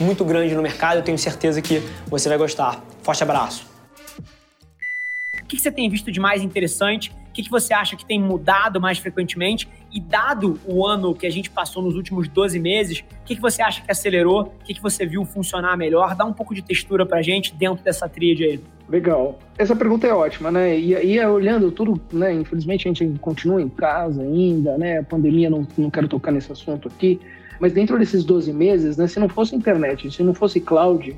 muito grande no mercado. Eu tenho certeza que você vai gostar. Forte abraço. O que você tem visto de mais interessante? O que você acha que tem mudado mais frequentemente? E dado o ano que a gente passou nos últimos 12 meses, o que você acha que acelerou? O que você viu funcionar melhor? Dá um pouco de textura pra gente dentro dessa tríade aí. Legal. Essa pergunta é ótima, né? E, e olhando tudo, né? Infelizmente a gente continua em casa ainda, né? A pandemia, não, não quero tocar nesse assunto aqui. Mas dentro desses 12 meses, né, se não fosse internet, se não fosse cloud,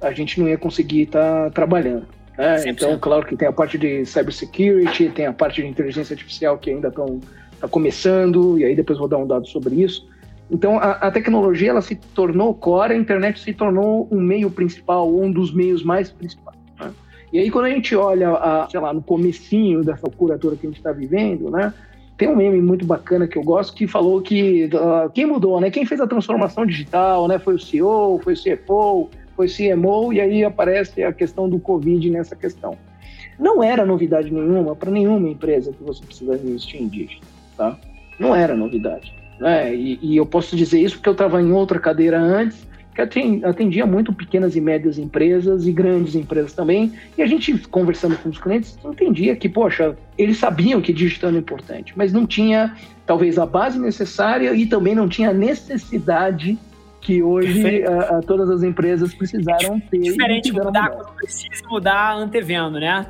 a gente não ia conseguir estar tá trabalhando. Né? Então, claro que tem a parte de cybersecurity, tem a parte de inteligência artificial que ainda estão tá começando, e aí depois vou dar um dado sobre isso. Então, a, a, tecnologia ela se tornou core, a internet se tornou um meio principal, um dos meios mais principais. Né? E aí, quando a gente olha, a, sei lá, no comecinho dessa curatura que a gente está vivendo, né? Tem um meme muito bacana que eu gosto que falou que uh, quem mudou, né? Quem fez a transformação digital, né? Foi o CEO, foi o CFO, foi o CMO, e aí aparece a questão do Covid nessa questão. Não era novidade nenhuma para nenhuma empresa que você precisa investir em digital, tá? Não era novidade. Né? E, e eu posso dizer isso porque eu estava em outra cadeira antes que atendia muito pequenas e médias empresas e grandes empresas também. E a gente, conversando com os clientes, entendia que, poxa, eles sabiam que digital era importante, mas não tinha, talvez, a base necessária e também não tinha a necessidade que hoje a, a, todas as empresas precisaram ter. Diferente mudar quando precisa mudar antevendo, né?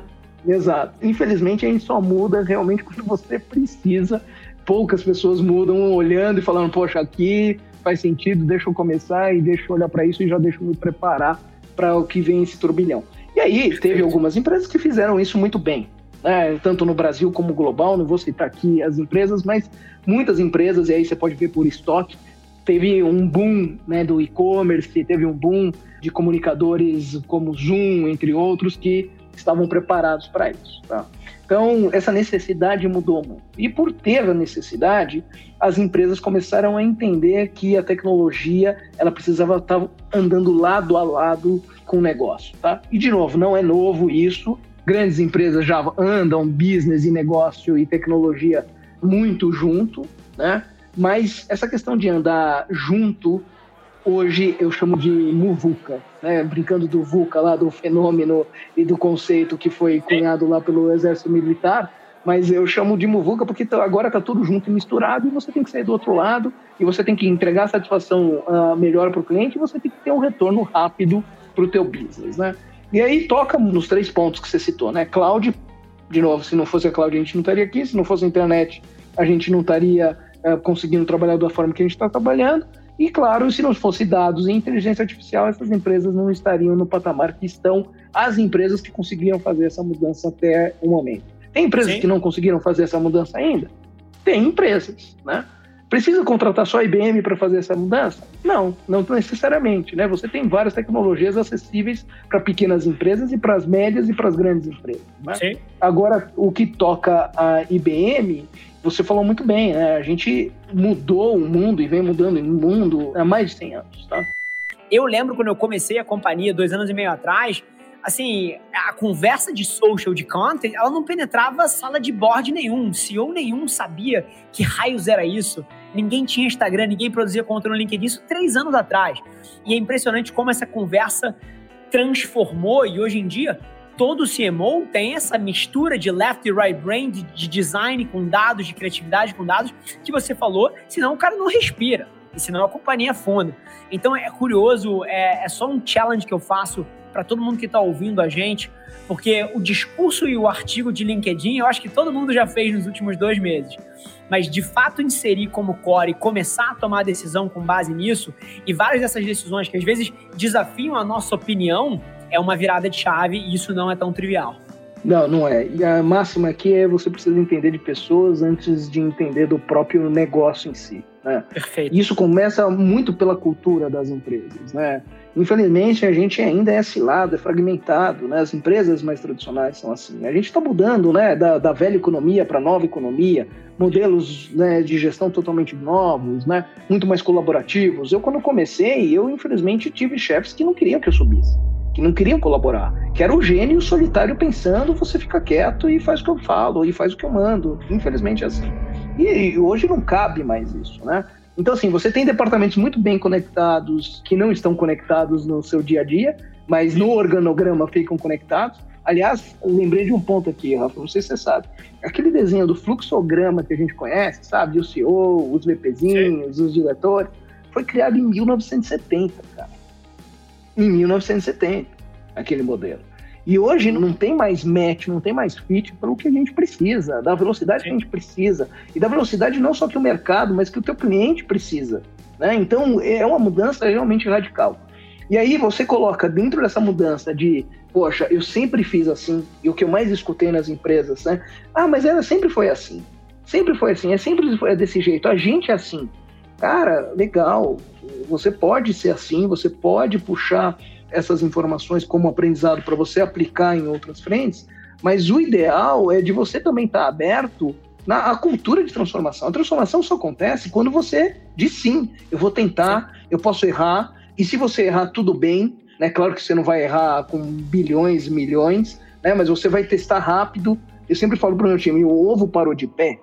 Exato. Infelizmente, a gente só muda realmente quando você precisa. Poucas pessoas mudam olhando e falando, poxa, aqui faz sentido, deixa eu começar e deixa eu olhar para isso e já deixa eu me preparar para o que vem esse turbilhão. E aí teve algumas empresas que fizeram isso muito bem, né? tanto no Brasil como global, não vou citar aqui as empresas, mas muitas empresas, e aí você pode ver por estoque, teve um boom né, do e-commerce, teve um boom de comunicadores como Zoom, entre outros, que estavam preparados para isso. Tá? Então, essa necessidade mudou muito. E por ter a necessidade, as empresas começaram a entender que a tecnologia ela precisava estar andando lado a lado com o negócio. Tá? E, de novo, não é novo isso. Grandes empresas já andam business e negócio e tecnologia muito junto, né? Mas essa questão de andar junto hoje eu chamo de muvuca, né? brincando do VUCA lá, do fenômeno e do conceito que foi cunhado lá pelo Exército Militar, mas eu chamo de muvuca porque tá, agora está tudo junto e misturado e você tem que sair do outro lado e você tem que entregar satisfação uh, melhor para o cliente e você tem que ter um retorno rápido para o teu business, né? E aí toca nos três pontos que você citou, né? Cloud, de novo, se não fosse a cloud a gente não estaria aqui, se não fosse a internet a gente não estaria uh, conseguindo trabalhar da forma que a gente está trabalhando e claro, se não fosse dados e inteligência artificial, essas empresas não estariam no patamar que estão as empresas que conseguiram fazer essa mudança até o momento. Tem empresas Sim. que não conseguiram fazer essa mudança ainda? Tem empresas, né? Precisa contratar só a IBM para fazer essa mudança? Não, não necessariamente, né? Você tem várias tecnologias acessíveis para pequenas empresas e para as médias e para as grandes empresas. Né? Sim. Agora, o que toca a IBM você falou muito bem, né? A gente mudou o mundo e vem mudando o mundo há mais de 100 anos, tá? Eu lembro quando eu comecei a companhia dois anos e meio atrás, assim, a conversa de social, de content, ela não penetrava sala de board nenhum. CEO nenhum sabia que raios era isso. Ninguém tinha Instagram, ninguém produzia conteúdo no LinkedIn, isso três anos atrás. E é impressionante como essa conversa transformou e hoje em dia todo CMO tem essa mistura de left e right brain, de, de, design com dados, de criatividade com dados, que você falou, senão o cara não respira, e senão a companhia afunda. Então é curioso, é, é só um challenge que eu faço para todo mundo que está ouvindo a gente, porque o discurso e o artigo de LinkedIn eu acho que todo mundo já fez nos últimos dois meses. Mas de fato inserir como core e começar a tomar decisão com base nisso, e várias dessas decisões que às vezes desafiam a nossa opinião, é uma virada de chave e isso não é tão trivial. Não, não é. E a máxima aqui é você precisa entender de pessoas antes de entender do próprio negócio em si. Né? Perfeito. Isso começa muito pela cultura das empresas, né? Infelizmente, a gente ainda é cilado, é fragmentado, né? As empresas mais tradicionais são assim. A gente está mudando, né, da, da velha economia para a nova economia, modelos né, de gestão totalmente novos, né, muito mais colaborativos. Eu, quando comecei, eu, infelizmente, tive chefes que não queriam que eu subisse, que não queriam colaborar, que era o gênio solitário pensando, você fica quieto e faz o que eu falo, e faz o que eu mando. Infelizmente, é assim. E hoje não cabe mais isso, né? Então, assim, você tem departamentos muito bem conectados que não estão conectados no seu dia a dia, mas no organograma ficam conectados. Aliás, lembrei de um ponto aqui, Rafa, não sei se você sabe. Aquele desenho do fluxograma que a gente conhece, sabe? O CEO, os VPzinhos, Sim. os diretores, foi criado em 1970, cara. Em 1970, aquele modelo. E hoje não tem mais match, não tem mais fit para o que a gente precisa, da velocidade que a gente precisa. E da velocidade não só que o mercado, mas que o teu cliente precisa. Né? Então é uma mudança realmente radical. E aí você coloca dentro dessa mudança de, poxa, eu sempre fiz assim, e o que eu mais escutei nas empresas, né? Ah, mas ela sempre foi assim. Sempre foi assim, é sempre foi desse jeito. A gente é assim. Cara, legal. Você pode ser assim, você pode puxar essas informações como aprendizado para você aplicar em outras frentes, mas o ideal é de você também estar tá aberto na a cultura de transformação. A transformação só acontece quando você diz sim, eu vou tentar, eu posso errar, e se você errar, tudo bem, né? Claro que você não vai errar com bilhões, milhões, né? Mas você vai testar rápido. Eu sempre falo para o meu time, o ovo parou de pé,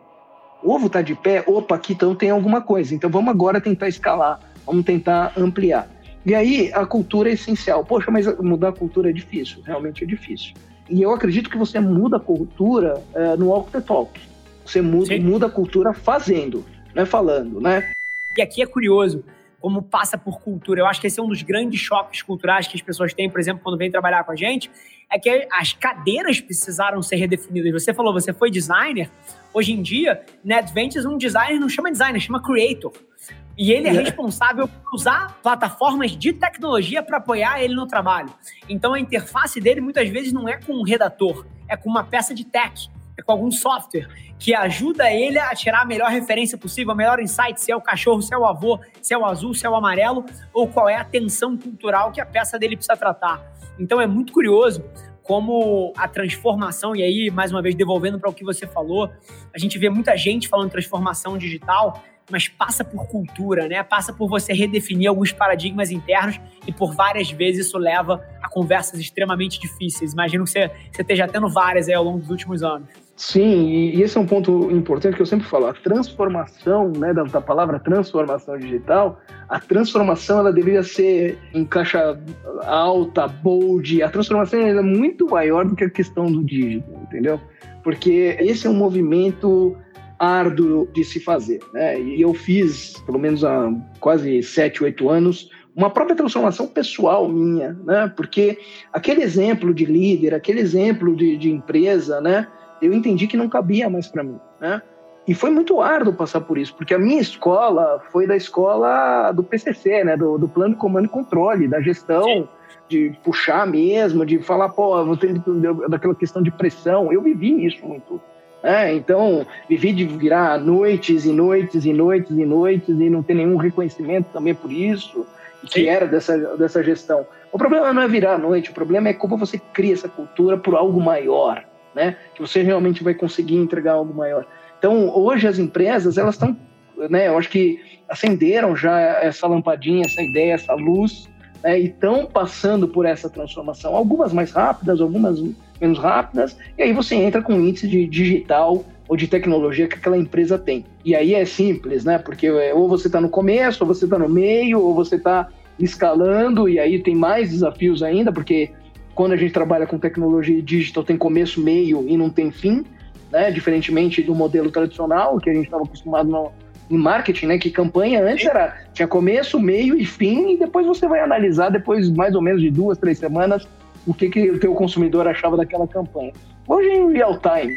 o ovo está de pé, opa, aqui então tem alguma coisa. Então vamos agora tentar escalar, vamos tentar ampliar. E aí a cultura é essencial. Poxa, mas mudar a cultura é difícil, realmente é difícil. E eu acredito que você muda a cultura é, no walk the talk. Você muda, muda a cultura fazendo, não é falando, né? E aqui é curioso como passa por cultura. Eu acho que esse é um dos grandes choques culturais que as pessoas têm, por exemplo, quando vêm trabalhar com a gente, é que as cadeiras precisaram ser redefinidas. Você falou, você foi designer. Hoje em dia, na Adventures, um designer não chama designer, chama creator. E ele é responsável por usar plataformas de tecnologia para apoiar ele no trabalho. Então a interface dele muitas vezes não é com um redator, é com uma peça de tech, é com algum software que ajuda ele a tirar a melhor referência possível, a melhor insight, se é o cachorro, se é o avô, se é o azul, se é o amarelo, ou qual é a tensão cultural que a peça dele precisa tratar. Então é muito curioso como a transformação, e aí, mais uma vez, devolvendo para o que você falou, a gente vê muita gente falando transformação digital, mas passa por cultura, né? Passa por você redefinir alguns paradigmas internos e por várias vezes isso leva a conversas extremamente difíceis. Imagino que você, você esteja tendo várias aí ao longo dos últimos anos. Sim, e esse é um ponto importante que eu sempre falo. A transformação, né, da, da palavra transformação digital, a transformação ela deveria ser em caixa alta, bold. A transformação é muito maior do que a questão do dígito, entendeu? Porque esse é um movimento árduo de se fazer. Né? E eu fiz, pelo menos há quase sete, oito anos, uma própria transformação pessoal minha, né? Porque aquele exemplo de líder, aquele exemplo de, de empresa, né? Eu entendi que não cabia mais para mim, né? E foi muito árduo passar por isso, porque a minha escola foi da escola do PCC, né? Do, do Plano de Comando e Controle, da gestão, Sim. de puxar mesmo, de falar, pô, ter daquela questão de pressão. Eu vivi isso muito é, então, vivi de virar noites e noites e noites e noites e não ter nenhum reconhecimento também por isso, que Sim. era dessa, dessa gestão. O problema não é virar a noite, o problema é como você cria essa cultura por algo maior, né? Que você realmente vai conseguir entregar algo maior. Então, hoje as empresas, elas estão, né? Eu acho que acenderam já essa lampadinha, essa ideia, essa luz, né, e estão passando por essa transformação. Algumas mais rápidas, algumas menos rápidas, e aí você entra com o índice de digital ou de tecnologia que aquela empresa tem. E aí é simples, né? Porque é, ou você está no começo, ou você está no meio, ou você está escalando, e aí tem mais desafios ainda, porque quando a gente trabalha com tecnologia digital tem começo, meio e não tem fim, né? Diferentemente do modelo tradicional que a gente estava acostumado no, em marketing, né? Que campanha antes era tinha começo, meio e fim, e depois você vai analisar depois mais ou menos de duas, três semanas o que, que o teu consumidor achava daquela campanha. Hoje em real time.